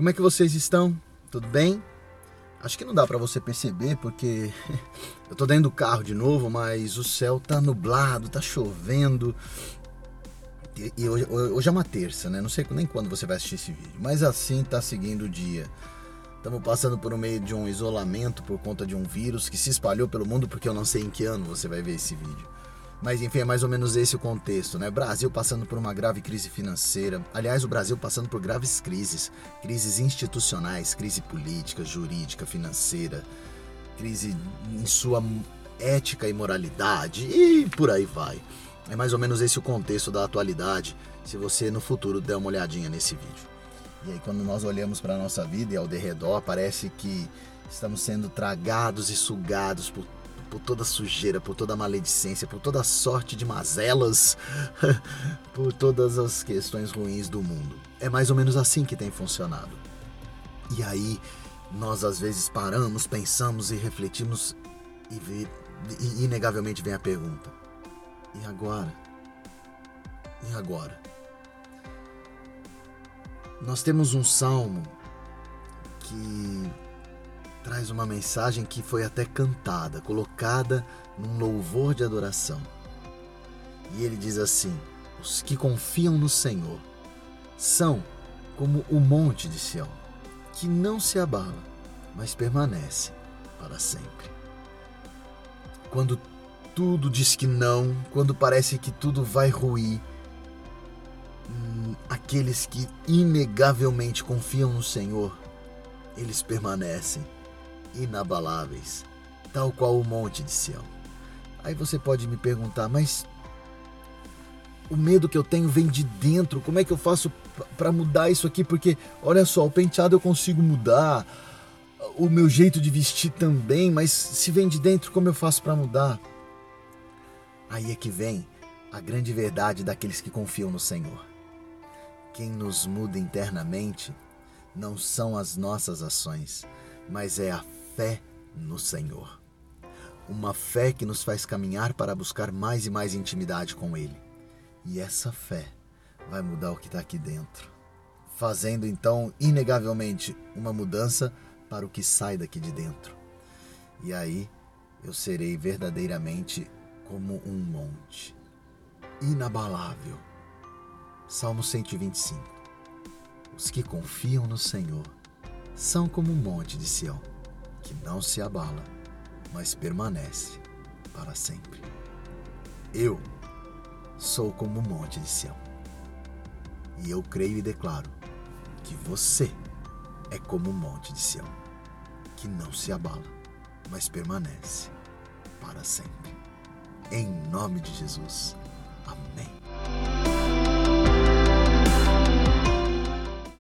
Como é que vocês estão? Tudo bem? Acho que não dá para você perceber porque eu tô dentro do carro de novo, mas o céu tá nublado, tá chovendo. E hoje, hoje é uma terça, né? Não sei nem quando você vai assistir esse vídeo, mas assim tá seguindo o dia. Estamos passando por um meio de um isolamento por conta de um vírus que se espalhou pelo mundo, porque eu não sei em que ano você vai ver esse vídeo. Mas enfim, é mais ou menos esse o contexto, né? Brasil passando por uma grave crise financeira. Aliás, o Brasil passando por graves crises, crises institucionais, crise política, jurídica, financeira, crise em sua ética e moralidade e por aí vai. É mais ou menos esse o contexto da atualidade, se você no futuro der uma olhadinha nesse vídeo. E aí quando nós olhamos para a nossa vida e ao derredor, parece que estamos sendo tragados e sugados por por toda sujeira, por toda maledicência, por toda sorte de mazelas, por todas as questões ruins do mundo. É mais ou menos assim que tem funcionado. E aí, nós às vezes paramos, pensamos e refletimos e, vê, e inegavelmente vem a pergunta: e agora? E agora? Nós temos um salmo que traz uma mensagem que foi até cantada, colocada num louvor de adoração. E ele diz assim: Os que confiam no Senhor são como o monte de Sião, que não se abala, mas permanece para sempre. Quando tudo diz que não, quando parece que tudo vai ruir, hum, aqueles que inegavelmente confiam no Senhor, eles permanecem inabaláveis, tal qual o monte de Sião. Aí você pode me perguntar, mas o medo que eu tenho vem de dentro. Como é que eu faço para mudar isso aqui? Porque olha só, o penteado eu consigo mudar, o meu jeito de vestir também, mas se vem de dentro, como eu faço para mudar? Aí é que vem a grande verdade daqueles que confiam no Senhor. Quem nos muda internamente não são as nossas ações, mas é a fé no Senhor. Uma fé que nos faz caminhar para buscar mais e mais intimidade com Ele. E essa fé vai mudar o que está aqui dentro, fazendo então, inegavelmente, uma mudança para o que sai daqui de dentro. E aí eu serei verdadeiramente como um monte, inabalável. Salmo 125. Os que confiam no Senhor são como um monte de Sião que não se abala, mas permanece para sempre. Eu sou como o monte de Sião. E eu creio e declaro que você é como o monte de Sião, que não se abala, mas permanece para sempre. Em nome de Jesus.